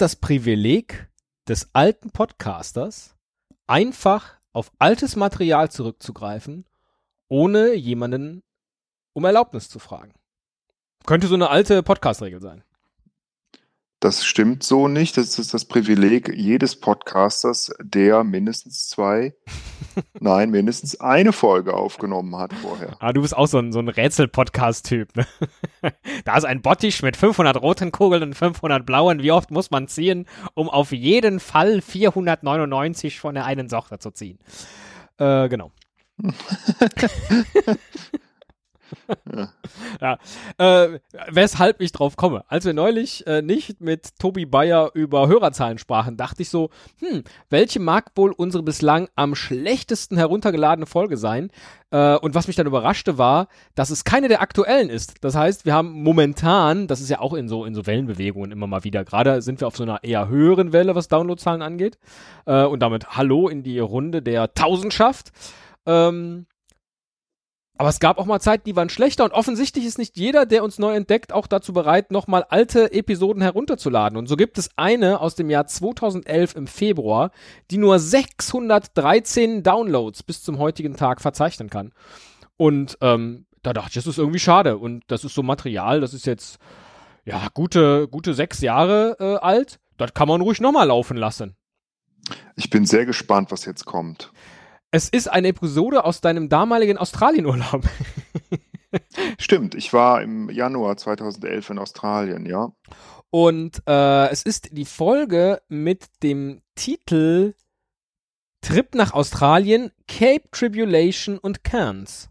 das Privileg des alten Podcasters, einfach auf altes Material zurückzugreifen, ohne jemanden um Erlaubnis zu fragen. Könnte so eine alte Podcast-Regel sein. Das stimmt so nicht. Das ist das Privileg jedes Podcasters, der mindestens zwei, nein, mindestens eine Folge aufgenommen hat vorher. Ah, du bist auch so ein, so ein Rätsel-Podcast-Typ. Ne? da ist ein Bottich mit 500 roten Kugeln und 500 blauen. Wie oft muss man ziehen, um auf jeden Fall 499 von der einen Sorte zu ziehen? Äh, genau. ja. Äh, weshalb ich drauf komme. Als wir neulich äh, nicht mit Tobi Bayer über Hörerzahlen sprachen, dachte ich so, hm, welche mag wohl unsere bislang am schlechtesten heruntergeladene Folge sein? Äh, und was mich dann überraschte war, dass es keine der aktuellen ist. Das heißt, wir haben momentan, das ist ja auch in so, in so Wellenbewegungen immer mal wieder, gerade sind wir auf so einer eher höheren Welle, was Downloadzahlen angeht. Äh, und damit Hallo in die Runde der Tausendschaft. Ähm, aber es gab auch mal Zeiten, die waren schlechter und offensichtlich ist nicht jeder, der uns neu entdeckt, auch dazu bereit, nochmal alte Episoden herunterzuladen. Und so gibt es eine aus dem Jahr 2011 im Februar, die nur 613 Downloads bis zum heutigen Tag verzeichnen kann. Und ähm, da dachte ich, das ist irgendwie schade. Und das ist so Material, das ist jetzt ja gute, gute sechs Jahre äh, alt. Das kann man ruhig nochmal laufen lassen. Ich bin sehr gespannt, was jetzt kommt. Es ist eine Episode aus deinem damaligen Australienurlaub. Stimmt, ich war im Januar 2011 in Australien, ja. Und äh, es ist die Folge mit dem Titel Trip nach Australien, Cape Tribulation und Cairns.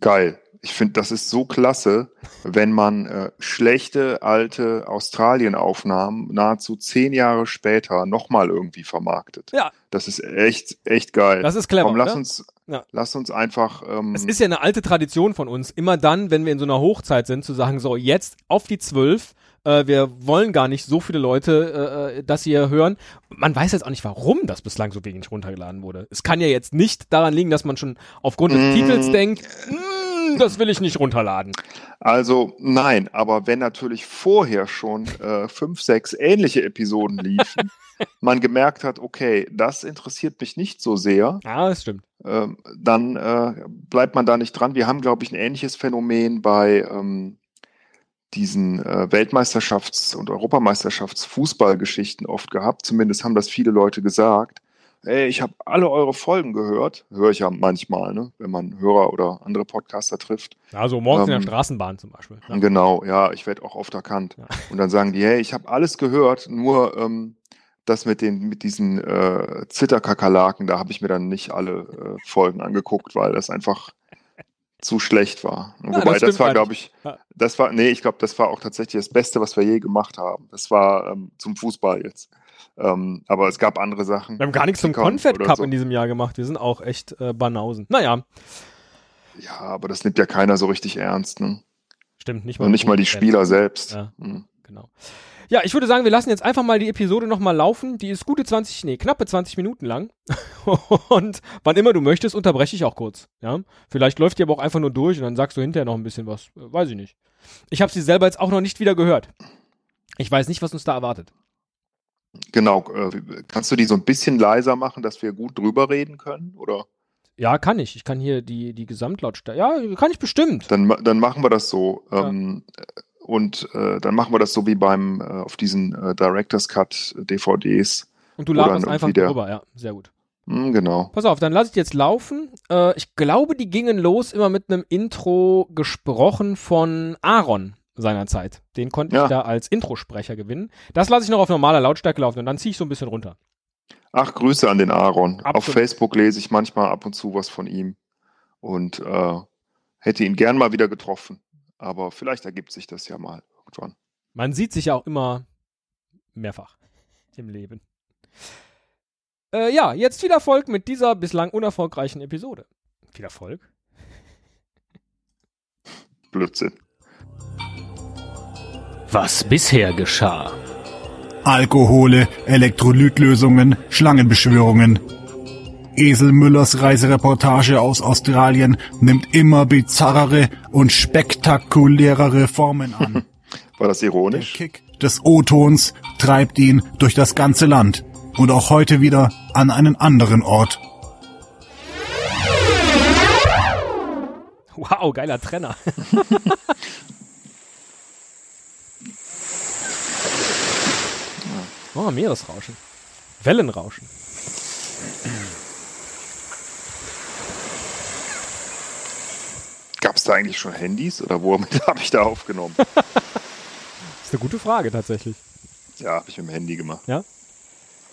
Geil ich finde, das ist so klasse, wenn man äh, schlechte alte Australien-Aufnahmen nahezu zehn Jahre später nochmal irgendwie vermarktet. Ja. Das ist echt, echt geil. Das ist clever. Komm, lass oder? uns, Ja. lass uns einfach. Ähm, Es ist ja eine alte Tradition von uns, immer dann, wenn wir in so einer Hochzeit sind, zu sagen, so jetzt auf die zwölf. Äh, wir wollen gar nicht so viele Leute, äh, äh, das hier hören. Man weiß jetzt auch nicht, warum das bislang so wenig runtergeladen wurde. Es kann ja jetzt nicht daran liegen, dass man schon aufgrund des Mm. Titels denkt, "Mm, das will ich nicht runterladen. Also nein, aber wenn natürlich vorher schon äh, fünf, sechs ähnliche Episoden liefen, man gemerkt hat, okay, das interessiert mich nicht so sehr, Ja, das stimmt. ähm, dann äh, bleibt man da nicht dran. Wir haben, glaube ich, ein ähnliches Phänomen bei ähm, diesen äh, Weltmeisterschafts- und Europameisterschafts-Fußballgeschichten oft gehabt. Zumindest haben das viele Leute gesagt. Ey, ich habe alle eure Folgen gehört. Höre ich ja manchmal, ne? wenn man Hörer oder andere Podcaster trifft. Also morgens in Ähm, der Straßenbahn zum Beispiel. Ja. Genau, ja, ich werde auch oft erkannt. Ja. Und dann sagen die, hey, ich habe alles gehört, nur ähm, das mit den mit diesen äh, Zwitterkakerlaken, da habe ich mir dann nicht alle äh, Folgen angeguckt, weil das einfach zu schlecht war. Ja, Wobei das das, war, eigentlich. glaube ich, das war, nee, ich glaube, das war auch tatsächlich das Beste, was wir je gemacht haben. Das war ähm, zum Fußball jetzt. Ähm, aber es gab andere Sachen. Wir haben gar nichts zum Confed Cup so. in diesem Jahr gemacht. Wir sind auch echt äh, Banausen. Naja, Ja, aber das nimmt ja keiner so richtig ernst, ne? stimmt nicht Und nicht mal die. Spieler selbst. Ja. Hm. Genau. Ja, ich würde sagen, wir lassen jetzt einfach mal die Episode nochmal laufen. Die ist gute 20, nee, knappe 20 Minuten lang. und wann immer du möchtest, unterbreche ich auch kurz. Ja, vielleicht läuft die aber auch einfach nur durch und dann sagst du hinterher noch ein bisschen was. Äh, Weiß ich nicht. Ich habe sie selber jetzt auch noch nicht wieder gehört. Ich weiß nicht, was uns da erwartet. Genau, äh, kannst du die so ein bisschen leiser machen, dass wir gut drüber reden können? Oder Ja, kann ich. Ich kann hier die, die Gesamtlautstärke. Ja, kann ich bestimmt. dann, dann machen wir das so. Ja. Ähm, und äh, dann machen wir das so wie beim äh, auf diesen äh, Director's Cut DVDs. Und du laberst einfach der- drüber. Ja, sehr gut. Hm, genau. Pass auf, dann lass ich jetzt laufen. Äh, ich glaube, die gingen los immer mit einem Intro gesprochen von Aaron seinerzeit. Den konnte Ja. ich da als Introsprecher gewinnen. Das lasse ich noch auf normaler Lautstärke laufen und dann ziehe ich so ein bisschen runter. Ach, Grüße an den Aaron. Auf Absolut. Facebook lese ich manchmal ab und zu was von ihm und äh, hätte ihn gern mal wieder getroffen. Aber vielleicht ergibt sich das ja mal irgendwann. Man sieht sich ja auch immer mehrfach im Leben. Äh, ja, jetzt viel Erfolg mit dieser bislang unerfolgreichen Episode. Viel Erfolg? Blödsinn. Was bisher geschah. Alkohole, Elektrolytlösungen, Schlangenbeschwörungen. Esel Müllers Reisereportage aus Australien nimmt immer bizarrere und spektakulärere Formen an. War das Der ironisch? Kick des O-Tons treibt ihn durch das ganze Land und auch heute wieder an einen anderen Ort. Wow, geiler Trenner. oh, Meeresrauschen. Wellenrauschen. Gab es da eigentlich schon Handys oder womit habe ich da aufgenommen? Das ist eine gute Frage tatsächlich. ja, habe ich mit dem Handy gemacht. Ja?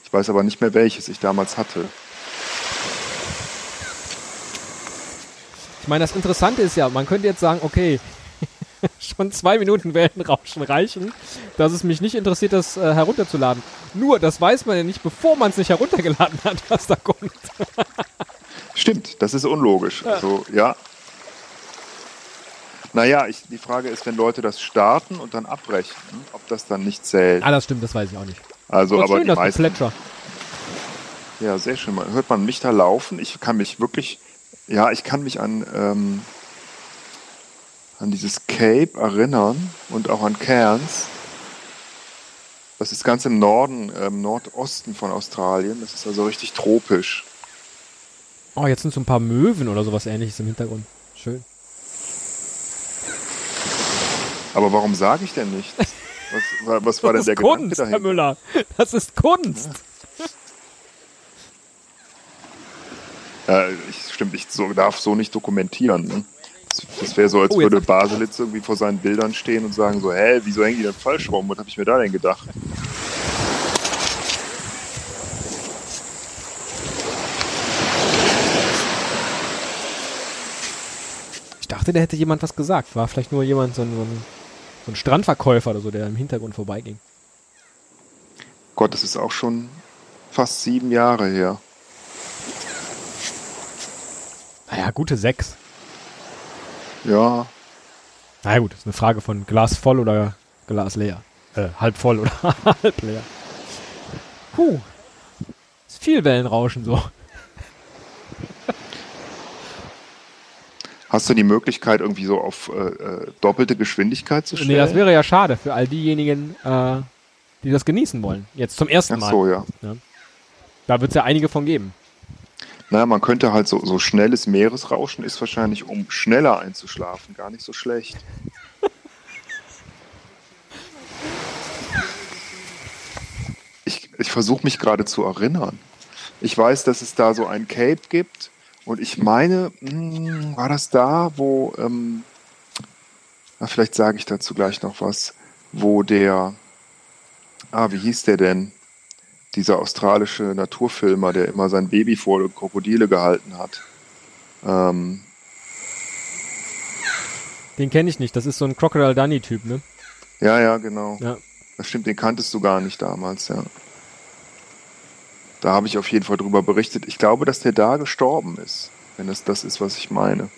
Ich weiß aber nicht mehr, welches ich damals hatte. Ich meine, das Interessante ist ja, man könnte jetzt sagen, okay, schon zwei Minuten Wellenrauschen reichen, dass es mich nicht interessiert, das äh, herunterzuladen. Nur, das weiß man ja nicht, bevor man es nicht heruntergeladen hat, was da kommt. Stimmt, das ist unlogisch. Also, ja. Naja, ich, die Frage ist, wenn Leute das starten und dann abbrechen, ob das dann nicht zählt. Ah, das stimmt, das weiß ich auch nicht. Also, Aber aber schön, die meisten. Ja, sehr schön. Hört man mich da laufen? Ich kann mich wirklich, ja, ich kann mich an, ähm, an dieses Cape erinnern und auch an Cairns. Das ist ganz im Norden, ähm, Nordosten von Australien. Das ist also richtig tropisch. Oh, jetzt sind so ein paar Möwen oder sowas ähnliches im Hintergrund. Schön. Aber warum sage ich denn nichts? Was, wa- was war denn das der ist Gedanke Kunst, Herr dahinter? Müller. Das ist Kunst. Äh, ich, stimmt, ich so, darf so nicht dokumentieren. Ne? Das, wäre so, als Oh, würde Baselitz irgendwie vor seinen Bildern stehen und sagen so, hä, wieso hängen die denn falsch rum? Was habe ich mir da denn gedacht? Ich dachte, da hätte jemand was gesagt. War vielleicht nur jemand, so ein, so ein, so ein Strandverkäufer oder so, der im Hintergrund vorbeiging. Gott, das ist auch schon fast sieben Jahre her. Naja, gute sechs. Ja, Na ja, gut, ist eine Frage von Glas voll oder Glas leer. Äh, halb voll oder halb leer. Puh. Ist viel Wellenrauschen so. hast du die Möglichkeit, irgendwie so auf äh, äh, doppelte Geschwindigkeit zu stellen? Nee, das wäre ja schade für all diejenigen, äh, die das genießen wollen. Jetzt zum ersten Ach Mal. so, ja. Da wird es ja einige von geben. Naja, man könnte halt so, so schnelles Meeresrauschen ist wahrscheinlich, um schneller einzuschlafen, gar nicht so schlecht. Ich, ich versuche mich gerade zu erinnern. Ich weiß, dass es da so ein Cape gibt und ich meine, mh, war das da, wo, ähm, na, vielleicht sage ich dazu gleich noch was, wo der, ah, wie hieß der denn? Dieser australische Naturfilmer, der immer sein Baby vor Krokodile gehalten hat. Ähm, Den kenne ich nicht. Das ist so ein Crocodile Dunny-Typ, ne? ja, ja, genau. Ja. Das stimmt, den kanntest du gar nicht damals, ja. Da habe ich auf jeden Fall drüber berichtet. Ich glaube, dass der da gestorben ist, wenn es das ist, was ich meine.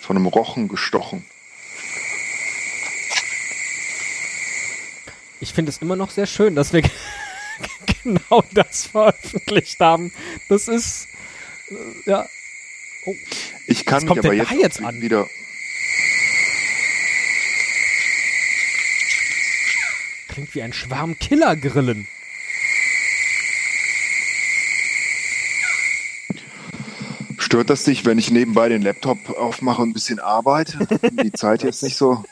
Von einem Rochen gestochen. Ich finde es immer noch sehr schön, dass wir genau das veröffentlicht haben. Das ist, äh, ja, Ich kann Was kommt mich aber jetzt, jetzt an? wieder. klingt wie ein Schwarm Killergrillen. Stört das dich, wenn ich nebenbei den Laptop aufmache und ein bisschen arbeite? Die Zeit jetzt nicht so.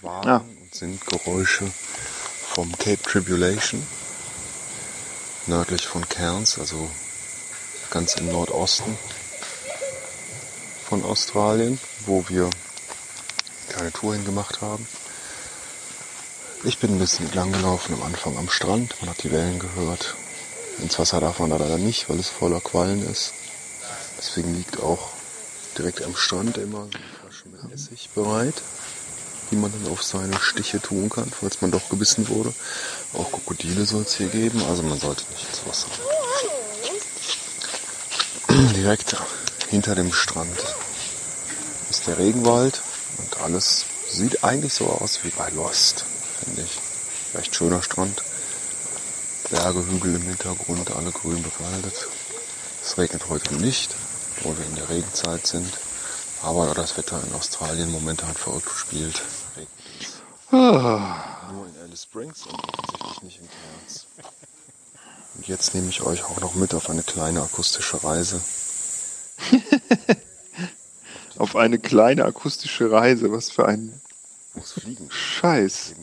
waren Ja. und sind Geräusche vom Cape Tribulation, nördlich von Cairns, also ganz im Nordosten von Australien, wo wir eine kleine Tour hingemacht haben. Ich bin ein bisschen lang gelaufen am Anfang am Strand, man hat die Wellen gehört. Ins Wasser darf man da leider nicht, weil es voller Quallen ist. Deswegen liegt auch direkt am Strand immer eine Flasche mit Essig bereit die man dann auf seine Stiche tun kann, falls man doch gebissen wurde. Auch Krokodile soll es hier geben, also man sollte nicht ins Wasser. Direkt hinter dem Strand ist der Regenwald und alles sieht eigentlich so aus wie bei Lost, finde ich. Recht schöner Strand. Berge, Hügel im Hintergrund, alle grün bewaldet. Es regnet heute nicht, wo wir in der Regenzeit sind. Aber das Wetter in Australien momentan verrückt spielt. Es. Ah, Nur in Alice Springs und offensichtlich nicht in Cairns. Und jetzt nehme ich euch auch noch mit auf eine kleine akustische Reise. auf eine kleine akustische Reise. Was für ein es Fliegen Scheiß.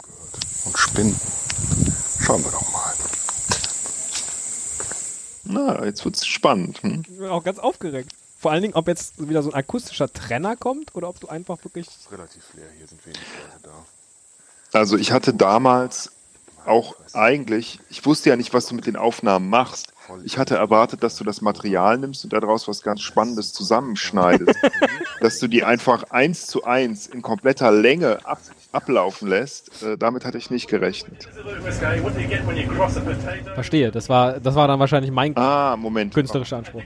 Und Spinnen. Schauen wir doch mal. Na, jetzt wird's spannend. Hm? Ich bin auch ganz aufgeregt. Vor allen Dingen, ob jetzt wieder so ein akustischer Trenner kommt oder ob du einfach wirklich. Es ist relativ leer, hier sind wenig Leute da. Also ich hatte damals auch eigentlich, ich wusste ja nicht, was du mit den Aufnahmen machst. Ich hatte erwartet, dass du das Material nimmst und daraus was ganz Spannendes zusammenschneidest. dass du die einfach eins zu eins in kompletter Länge ab, ablaufen lässt. Äh, damit hatte ich nicht gerechnet. Verstehe, das war, das war dann wahrscheinlich mein Ah, Moment. künstlerischer Anspruch.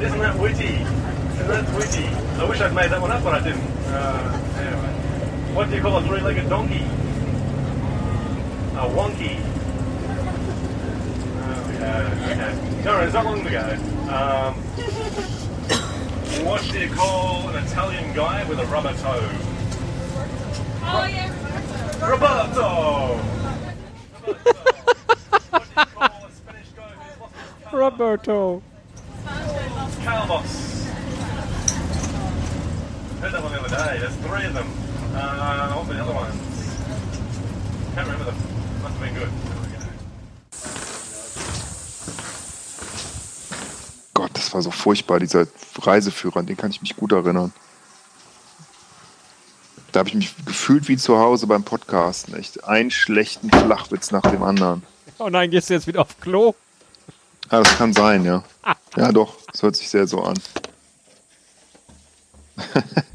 Isn't that witty? Isn't that witty? I wish I'd made that one up, but I didn't. Uh. What do you call a three-legged donkey? A wonky. Oh, yeah, okay. No, it's not long ago. Um, what do you call an Italian guy with a rubber toe? Oh yeah. Roberto! Roberto. what do you call a Spanish guy who's lost his car? Roberto. Calvos. Heard that one the other day. There's three of them. Gott, das war so furchtbar, dieser Reiseführer, an den kann ich mich gut erinnern. Da habe ich mich gefühlt wie zu Hause beim Podcasten. Echt einen schlechten Flachwitz nach dem anderen. Oh nein, gehst du jetzt wieder auf Klo? Ah, das kann sein, ja. Ja, doch, das hört sich sehr so an.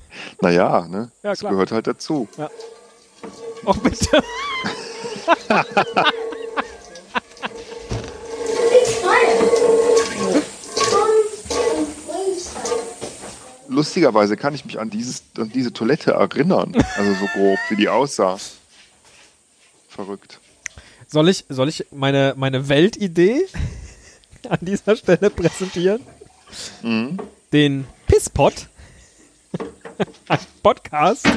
naja, ne? Ja, das klar. gehört halt dazu. Oh, bitte. Lustigerweise kann ich mich an, dieses, an diese Toilette erinnern. Also so grob, wie die aussah. Verrückt. Soll ich, soll ich meine, meine Weltidee an dieser Stelle präsentieren? Den Pisspot. Ein Podcast,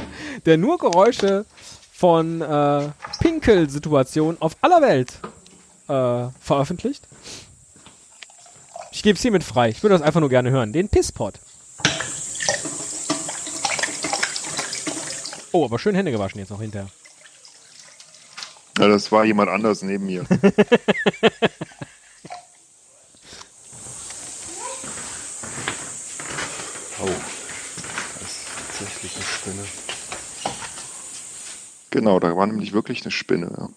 der nur Geräusche von äh, Pinkelsituationen auf aller Welt äh, veröffentlicht. Ich gebe es hiermit frei. Ich würde das einfach nur gerne hören. Den Pisspot. Oh, aber schön Hände gewaschen jetzt noch hinterher. Ja, das war jemand anders neben mir. Oh, das ist tatsächlich eine Spinne. Genau, da war nämlich wirklich eine Spinne. Ja.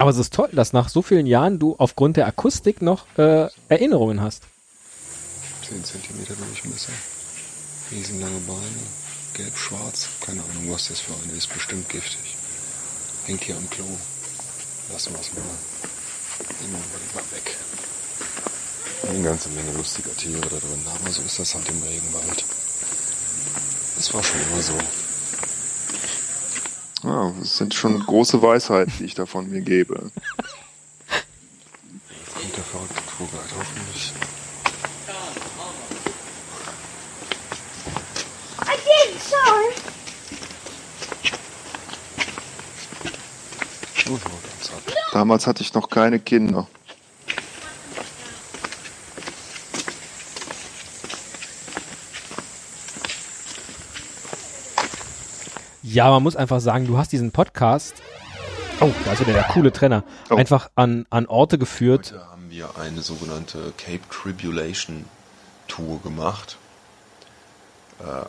Aber es ist toll, dass nach so vielen Jahren du aufgrund der Akustik noch äh, Erinnerungen hast. 10 cm Durchmesser. Riesenlange Beine. Gelb-schwarz. Keine Ahnung, was das für eine ist. Bestimmt giftig. Hängt hier am Klo. Lassen wir es mal. Nehmen wir mal weg. Eine ganze Menge lustiger Tiere da drin. Aber so ist das halt im Regenwald. Das war schon immer so. Ja, das sind schon große Weisheiten, die ich da von mir gebe. Jetzt kommt der verrückte Tourguide hoffentlich. I did, sorry. Damals hatte ich noch keine Kinder. Ja, man muss einfach sagen, du hast diesen Podcast, oh, da ist wieder der coole Trenner, Oh. einfach an, an Orte geführt. Heute haben wir eine sogenannte Cape Tribulation Tour gemacht. Äh,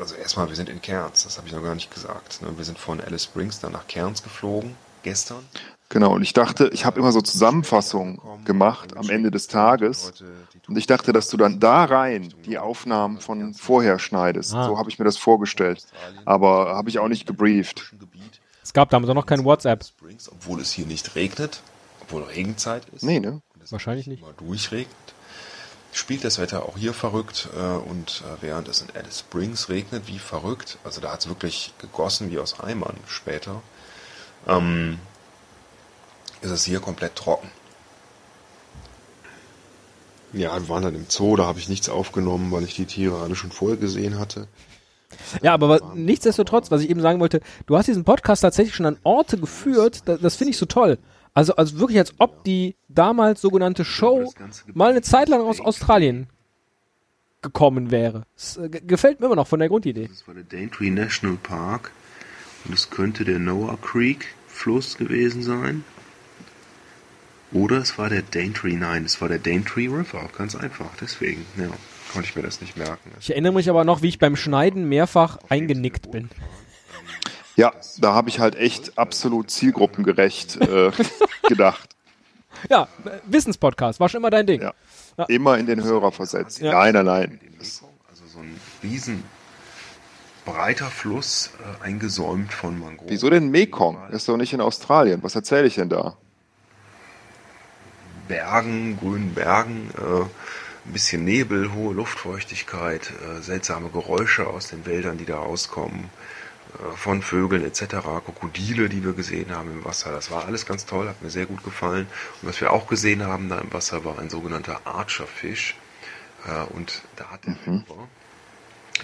Also erstmal, wir sind in Cairns, das habe ich noch gar nicht gesagt. ne? Wir sind von Alice Springs dann nach Cairns geflogen, gestern. Genau, und ich dachte, ich habe immer so Zusammenfassungen gemacht am Ende des Tages. Und ich dachte, dass du dann da rein die Aufnahmen von vorher schneidest. Ah. So habe ich mir das vorgestellt. Aber habe ich auch nicht gebrieft. Es gab damals auch noch kein WhatsApp. Obwohl es hier nicht regnet, obwohl Regenzeit ist. Nee, ne? Wahrscheinlich nicht. Immer durchregnet. Spielt das Wetter auch hier verrückt äh, und äh, während es in Alice Springs regnet, wie verrückt, also da hat es wirklich gegossen wie aus Eimern später, ähm, ist es hier komplett trocken. Ja, wir waren dann im Zoo, da habe ich nichts aufgenommen, weil ich die Tiere alle schon vorher gesehen hatte. Ja, aber wa- nichtsdestotrotz, was ich eben sagen wollte, du hast diesen Podcast tatsächlich schon an Orte geführt, da, das finde ich so toll. Also, also wirklich, als ob die damals sogenannte Show mal eine Zeit lang aus Australien gekommen wäre. Das äh, ge- gefällt mir immer noch von der Grundidee. Das war der Daintree National Park und es könnte der Noah Creek Fluss gewesen sein. Oder es war der Daintree, nein, es war der Daintree River, ganz einfach, deswegen, ja, konnte ich mir das nicht merken. Ich erinnere mich aber noch, wie ich beim Schneiden mehrfach eingenickt bin. Ja, da habe ich halt echt absolut zielgruppengerecht äh, gedacht. Ja, Wissenspodcast, war schon immer dein Ding. Ja. Immer in den Hörer versetzt. Ja. Nein, nein, nein. Also so ein riesen breiter Fluss, äh, eingesäumt von Mangroven. wieso denn Mekong? Ist doch nicht in Australien. Was erzähle ich denn da? Bergen, grünen Bergen, äh, ein bisschen Nebel, hohe Luftfeuchtigkeit, äh, seltsame Geräusche aus den Wäldern, die da rauskommen, äh, von Vögeln etc., Krokodile, die wir gesehen haben im Wasser. Das war alles ganz toll, hat mir sehr gut gefallen. Und was wir auch gesehen haben da im Wasser war ein sogenannter Archerfisch. Äh, und da hat der Führer,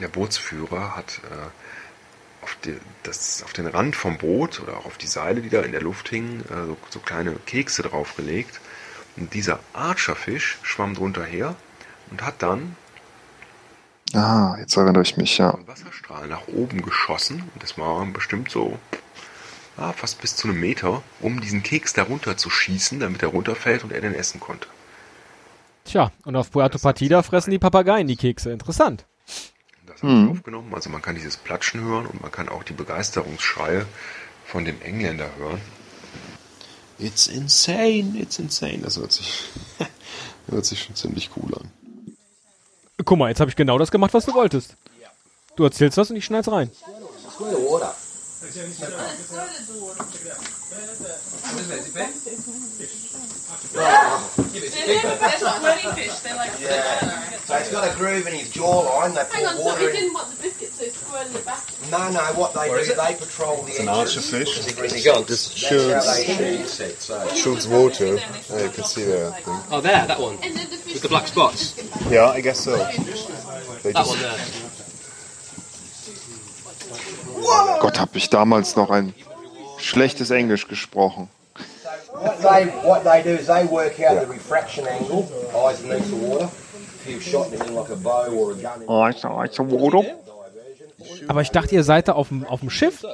der Bootsführer hat äh, auf, die, das, auf den Rand vom Boot oder auch auf die Seile, die da in der Luft hingen, äh, so, so kleine Kekse draufgelegt. Und dieser Archerfisch schwamm drunter her und hat dann Ah, jetzt erinnere ich mich, ja. einen Wasserstrahl nach oben geschossen. Und das war bestimmt so ah, fast bis zu einem Meter, um diesen Keks darunter zu schießen, damit er runterfällt und er den essen konnte. Tja, und auf Puerto Partida fressen die Papageien die Kekse. Interessant. Ich aufgenommen. Also man kann dieses Platschen hören und man kann auch die Begeisterungsschreie von dem Engländer hören. It's insane, it's insane. Das hört sich, hört sich schon ziemlich cool an. Guck mal, jetzt habe ich genau das gemacht, was du wolltest. Du erzählst was und ich schneid's rein. So he's got a groove in his jawline. They Hang on, pour so water he in. didn't want the biscuits, so he in the back. No, no. What they do, is they patrol the an edges. archerfish. This shoots- That's how they shoot it. So Shoots water. Yeah, you can see that thing. Oh, there, that one. And then the fish With the black spots. Yeah, I guess so. They That just one there. Gott, habe ich damals noch ein schlechtes Englisch gesprochen. what they what they do is they work out the refraction angle, eyes beneath the water. If you've shot anything like a bow or a gun. In Aber ich dachte, ihr seid da auf dem, auf dem Schiff.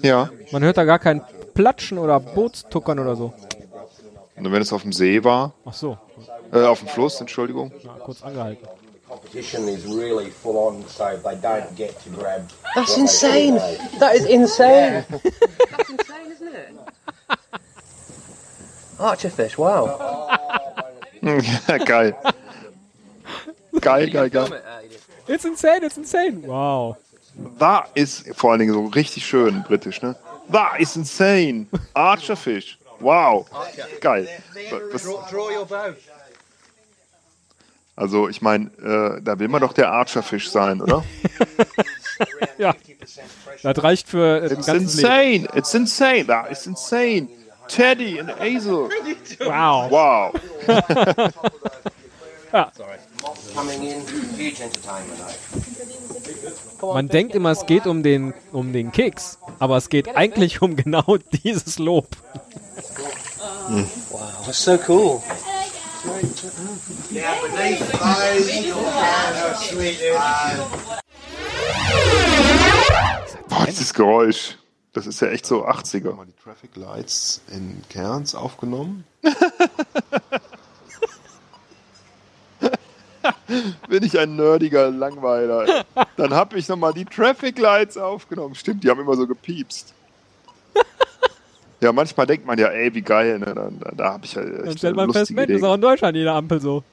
Ja. Man hört da gar kein Platschen oder Bootstuckern oder so. Und wenn es auf dem See war, Ach so, äh, auf dem Fluss, Entschuldigung. na, kurz angehalten. Competition is really full on, so they don't get to grab. That's insane. That is insane. That's insane, isn't it? Archerfish, wow. geil. Geil, geil, geil. It's insane, it's insane. Wow. Da ist vor allen Dingen so richtig schön britisch, ne? Da ist insane. Archerfish. Wow. Geil. Was, Draw your bow. Also ich meine, äh, da will man doch der Archerfish sein, oder? Ja. Das reicht für äh, den It's ganzen Leben. insane. It's insane. Da ist insane. Teddy and Hazel. Wow. Wow. Eh? Man denkt immer, es geht um den, um den Keks, aber es geht eigentlich um genau dieses Lob. Wow, that's so cool. Boah, dieses Geräusch. Das ist ja echt so 80er. mal die Traffic Lights in Cairns aufgenommen. Bin ich ein nerdiger Langweiler. Dann habe ich nochmal die Traffic Lights aufgenommen. Stimmt, die haben immer so gepiepst. Ja, manchmal denkt man ja, ey, wie geil, ne? Da, da, da habe ich ja Dann stellt man fest, Mensch, ist auch in Deutschland jede Ampel so.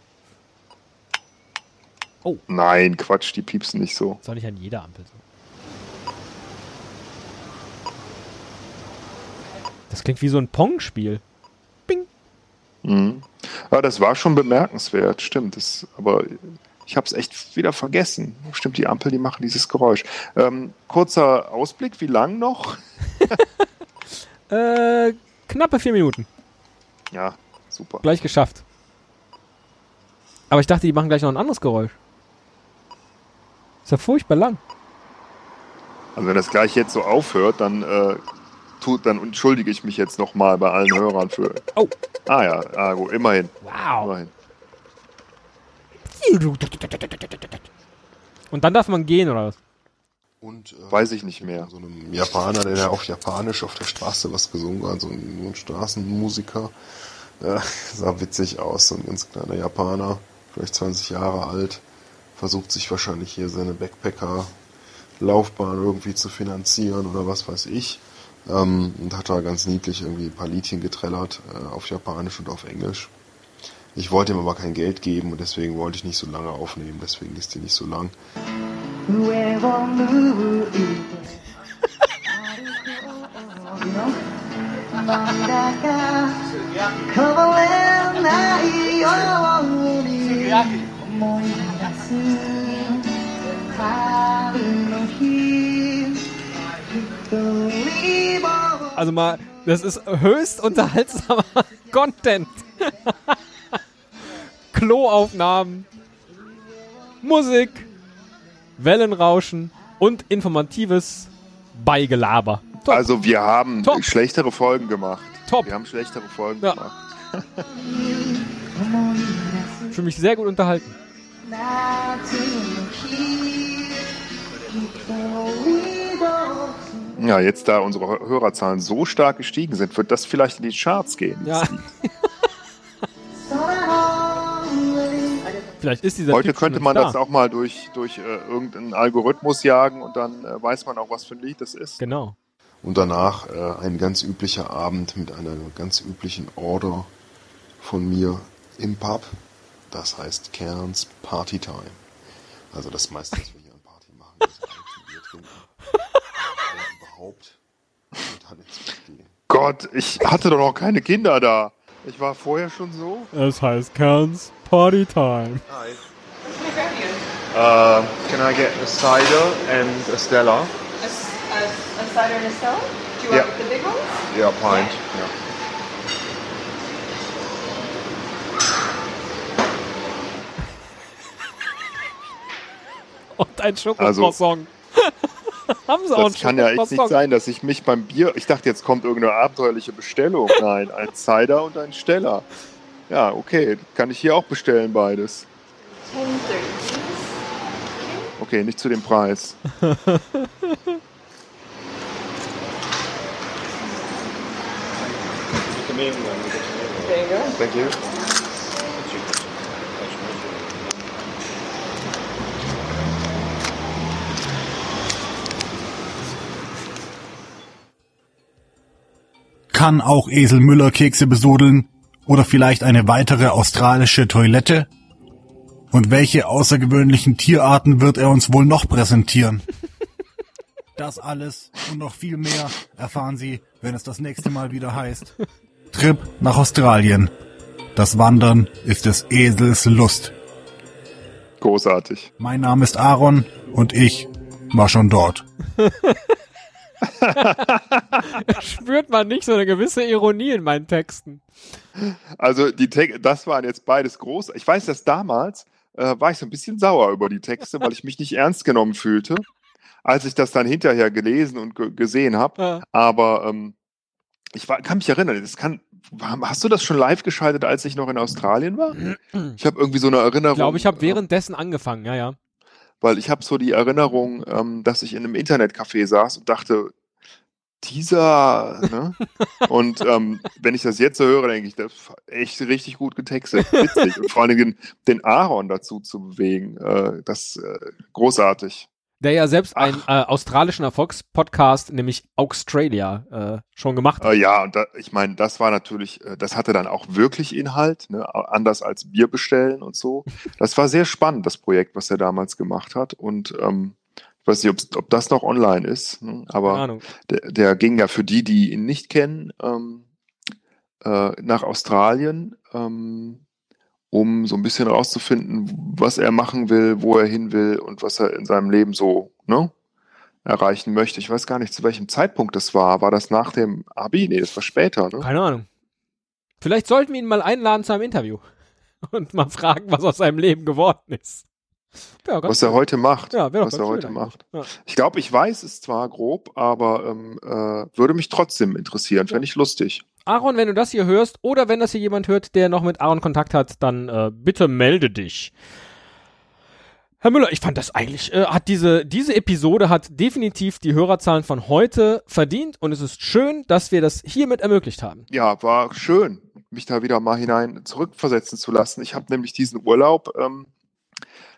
Nein, Quatsch, die piepsen nicht so. Ist auch nicht an jeder Ampel so. Das klingt wie so ein Pong-Spiel. Mhm. Ja, das war schon bemerkenswert, stimmt. Das, aber ich habe es echt wieder vergessen. Stimmt, die Ampel, die machen dieses Geräusch. Ähm, kurzer Ausblick, wie lang noch? Äh, knappe vier Minuten. Ja, super. Gleich geschafft. Aber ich dachte, die machen gleich noch ein anderes Geräusch. Ist ja furchtbar lang. Also wenn das gleich jetzt so aufhört, dann äh, tut, dann entschuldige ich mich jetzt nochmal bei allen Hörern für. Oh. Ah ja, ah, gut, immerhin. Wow. Immerhin. Und dann darf man gehen, oder was? Und äh, Weiß ich nicht mehr. so einem Japaner, der da auf Japanisch auf der Straße was gesungen hat, so ein, so ein Straßenmusiker. Ja, sah witzig aus, so ein ganz kleiner Japaner, vielleicht 20 Jahre alt, versucht sich wahrscheinlich hier seine Backpacker-Laufbahn irgendwie zu finanzieren oder was weiß ich. Ähm, und hat da ganz niedlich irgendwie ein paar Liedchen getrellert äh, auf Japanisch und auf Englisch. Ich wollte ihm aber kein Geld geben und deswegen wollte ich nicht so lange aufnehmen, deswegen ist die nicht so lang. Also mal, das ist höchst unterhaltsamer Content. Kloaufnahmen, Musik, Wellenrauschen und informatives Beigelaber. Top. Also wir haben Top. schlechtere Folgen gemacht. Top. Wir haben schlechtere Folgen Ja. gemacht. Ich fühle mich sehr gut unterhalten. Ja, jetzt da unsere Hö- Hörerzahlen so stark gestiegen sind, wird das vielleicht in die Charts gehen. Ja. Vielleicht ist dieser Heute Typ könnte man Star. das auch mal durch, durch äh, irgendeinen Algorithmus jagen und dann äh, weiß man auch, was für ein Lied das ist. Genau. Und danach äh, ein ganz üblicher Abend mit einer ganz üblichen Order von mir im Pub. Das heißt Kerns Party Time. Also das meiste, was wir hier an Party machen, ist eigentlich Bier trinken. Überhaupt. Und dann ins Bett gehen. Gott, ich hatte doch noch keine Kinder da. Ich war vorher schon so. Es heißt Kerns Party Time. Hi. Uh, can I get a cider and a Stella? A, a- a cider and a Stella? Do you Yeah. want the big ones? Yeah, pint. Yeah. Und ein Schokocroissant. Haben sie auch Das kann ja echt nicht sein, dass ich mich beim Bier. Ich dachte, jetzt kommt irgendeine abenteuerliche Bestellung. Nein, ein Cider und ein Steller. Ja, okay. Kann ich hier auch bestellen, beides. 10.30. Okay, nicht zu dem Preis. Thank you. Kann auch Esel Müller Kekse besudeln? Oder vielleicht eine weitere australische Toilette? Und welche außergewöhnlichen Tierarten wird er uns wohl noch präsentieren? Das alles und noch viel mehr erfahren Sie, wenn es das nächste Mal wieder heißt. Trip nach Australien. Das Wandern ist des Esels Lust. Großartig. Mein Name ist Aaron und ich war schon dort. Spürt man nicht so eine gewisse Ironie in meinen Texten. Also die Te das waren jetzt beides groß. Ich weiß, dass damals äh, war ich so ein bisschen sauer über die Texte, weil ich mich nicht ernst genommen fühlte, als ich das dann hinterher gelesen und ge gesehen habe. Ja. Aber ähm, ich war, kann mich erinnern, das kann, hast du das schon live geschaltet, als ich noch in Australien war? Ich habe irgendwie so eine Erinnerung. Ich glaube, ich habe äh, währenddessen angefangen, ja, ja. Weil ich habe so die Erinnerung, ähm, dass ich in einem Internetcafé saß und dachte, dieser, ne? Und ähm, wenn ich das jetzt so höre, denke ich, das ist echt richtig gut getextet, witzig. Und vor allen Dingen den Aaron dazu zu bewegen, äh, das äh, großartig. Der ja selbst einen äh, australischen Erfolgspodcast, nämlich Australia, äh, schon gemacht hat. Äh, ja, und da, ich meine, das war natürlich, äh, das hatte dann auch wirklich Inhalt, ne? anders als Bier bestellen und so. Das war sehr spannend, das Projekt, was er damals gemacht hat. Und ähm, ich weiß nicht, ob das noch online ist, ne? Aber der, der ging ja für die, die ihn nicht kennen, ähm, äh, nach Australien, ähm, um so ein bisschen rauszufinden, was er machen will, wo er hin will und was er in seinem Leben so ne, erreichen möchte. Ich weiß gar nicht, zu welchem Zeitpunkt das war. War das nach dem Abi? Nee, das war später, ne? Keine Ahnung. Vielleicht sollten wir ihn mal einladen zu einem Interview und mal fragen, was aus seinem Leben geworden ist. Ja, Was er heute macht. Ja, was er heute macht. Ja. Ich glaube, ich weiß es zwar grob, aber ähm, äh, würde mich trotzdem interessieren. Fände ich lustig. Aaron, wenn du das hier hörst oder wenn das hier jemand hört, der noch mit Aaron Kontakt hat, dann äh, bitte melde dich. Herr Müller, ich fand das eigentlich, äh, hat diese, diese Episode hat definitiv die Hörerzahlen von heute verdient und es ist schön, dass wir das hiermit ermöglicht haben. Ja, war schön, mich da wieder mal hinein zurückversetzen zu lassen. Ich habe nämlich diesen Urlaub, ähm,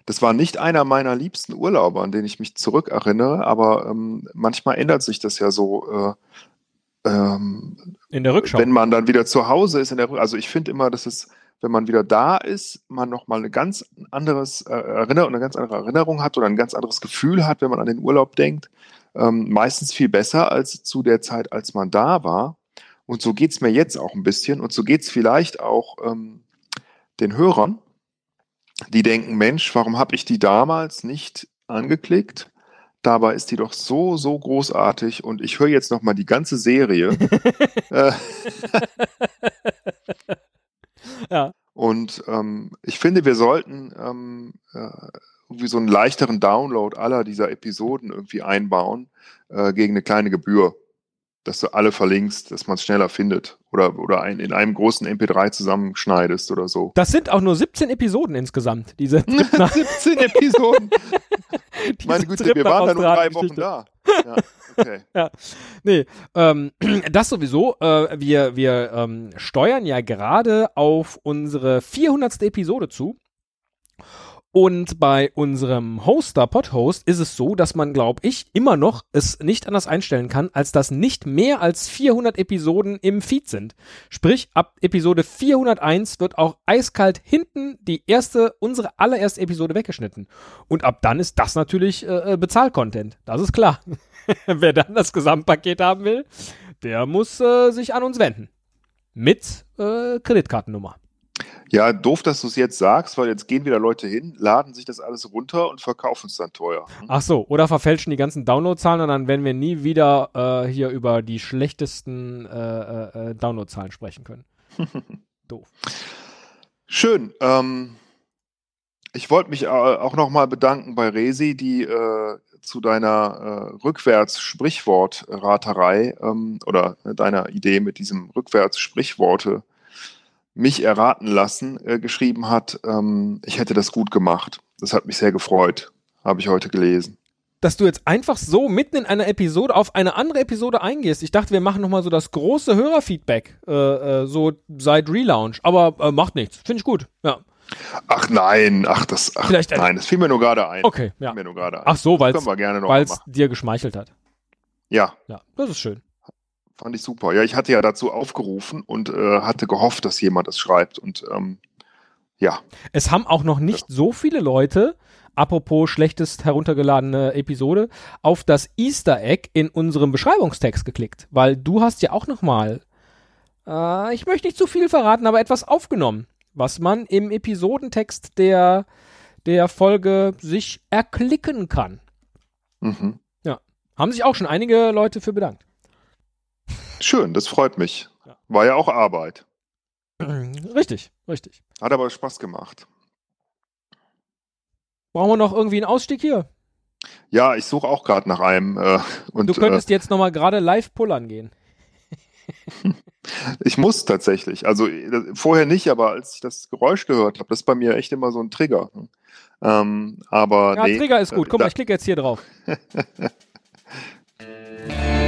das war nicht einer meiner liebsten Urlaube, an den ich mich zurückerinnere, aber ähm, manchmal ändert sich das ja so. Äh, ähm, In der Rückschau. wenn man dann wieder zu Hause ist, in der, also ich finde immer, dass es, wenn man wieder da ist, man nochmal eine ganz anderes äh, Erinner eine ganz andere Erinnerung hat oder ein ganz anderes Gefühl hat, wenn man an den Urlaub denkt. Ähm, meistens viel besser als zu der Zeit, als man da war. Und so geht's mir jetzt auch ein bisschen. Und so geht's vielleicht auch ähm, den Hörern, die denken, Mensch, warum habe ich die damals nicht angeklickt? Dabei ist die doch so, so großartig und ich höre jetzt noch mal die ganze Serie. äh, Ja. Und ähm, ich finde, wir sollten ähm, äh, irgendwie so einen leichteren Download aller dieser Episoden irgendwie einbauen äh, gegen eine kleine Gebühr, dass du alle verlinkst, dass man es schneller findet oder oder ein, in einem großen MP3 zusammenschneidest oder so. Das sind auch nur 17 Episoden insgesamt. Diese Trip nach, 17 Episoden. diese Meine Güte, Trip wir waren da nur drei Wochen Geschichte. da. Ja, okay. Ja, nee, ähm, das sowieso. Äh, wir wir ähm, steuern ja gerade auf unsere 400. Episode zu. Und bei unserem Hoster, Podhost, ist es so, dass man, glaube ich, immer noch es nicht anders einstellen kann, als dass nicht mehr als 400 Episoden im Feed sind. Sprich, ab Episode 401 wird auch eiskalt hinten die erste, unsere allererste Episode weggeschnitten. Und ab dann ist das natürlich äh, äh, Bezahl-Content. Das ist klar. Wer dann das Gesamtpaket haben will, der muss äh, sich an uns wenden. Mit äh, Kreditkartennummer. Ja, doof, dass du es jetzt sagst, weil jetzt gehen wieder Leute hin, laden sich das alles runter und verkaufen es dann teuer. Ach so, oder verfälschen die ganzen Downloadzahlen und dann werden wir nie wieder äh, hier über die schlechtesten äh, äh, Downloadzahlen sprechen können. Doof. Schön. Ähm, ich wollte mich äh, auch nochmal bedanken bei Resi, die äh, zu deiner äh, Rückwärts-Sprichwort-Raterei ähm, oder deiner Idee mit diesem Rückwärts-Sprichworte mich erraten lassen, äh, geschrieben hat, ähm, ich hätte das gut gemacht. Das hat mich sehr gefreut, habe ich heute gelesen. Dass du jetzt einfach so mitten in einer Episode auf eine andere Episode eingehst. Ich dachte, wir machen nochmal so das große Hörerfeedback, äh, äh, so seit Relaunch. Aber äh, macht nichts. Finde ich gut. Ja. Ach nein, ach das, ach Vielleicht ein- nein, das fiel mir nur gerade ein. Okay, ja. Fiel mir nur gerade ein. Ach so, weil es dir geschmeichelt hat. Ja, Ja, das ist schön. Fand ich super. Ja, ich hatte ja dazu aufgerufen und äh, hatte gehofft, dass jemand das schreibt und ähm, ja, Es haben auch noch nicht so viele Leute, apropos schlechtest heruntergeladene Episode, auf das Easter Egg in unserem Beschreibungstext geklickt, weil du hast ja auch noch mal, äh, ich möchte nicht zu viel verraten, aber etwas aufgenommen, was man im Episodentext der der Folge sich erklicken kann. mhm. Haben sich auch schon einige Leute für bedankt. Schön, das freut mich. War ja auch Arbeit. Richtig, richtig. Hat aber Spaß gemacht. Brauchen wir noch irgendwie einen Ausstieg hier? Ja, ich suche auch gerade nach einem äh, und Du könntest jetzt noch mal gerade live pullern gehen. äh, ich muss tatsächlich. Also äh, vorher nicht, aber als ich das Geräusch gehört habe, das ist bei mir echt immer so ein Trigger. Ähm, aber Ja, nee, Trigger ist gut. Guck mal, ich klicke jetzt hier drauf.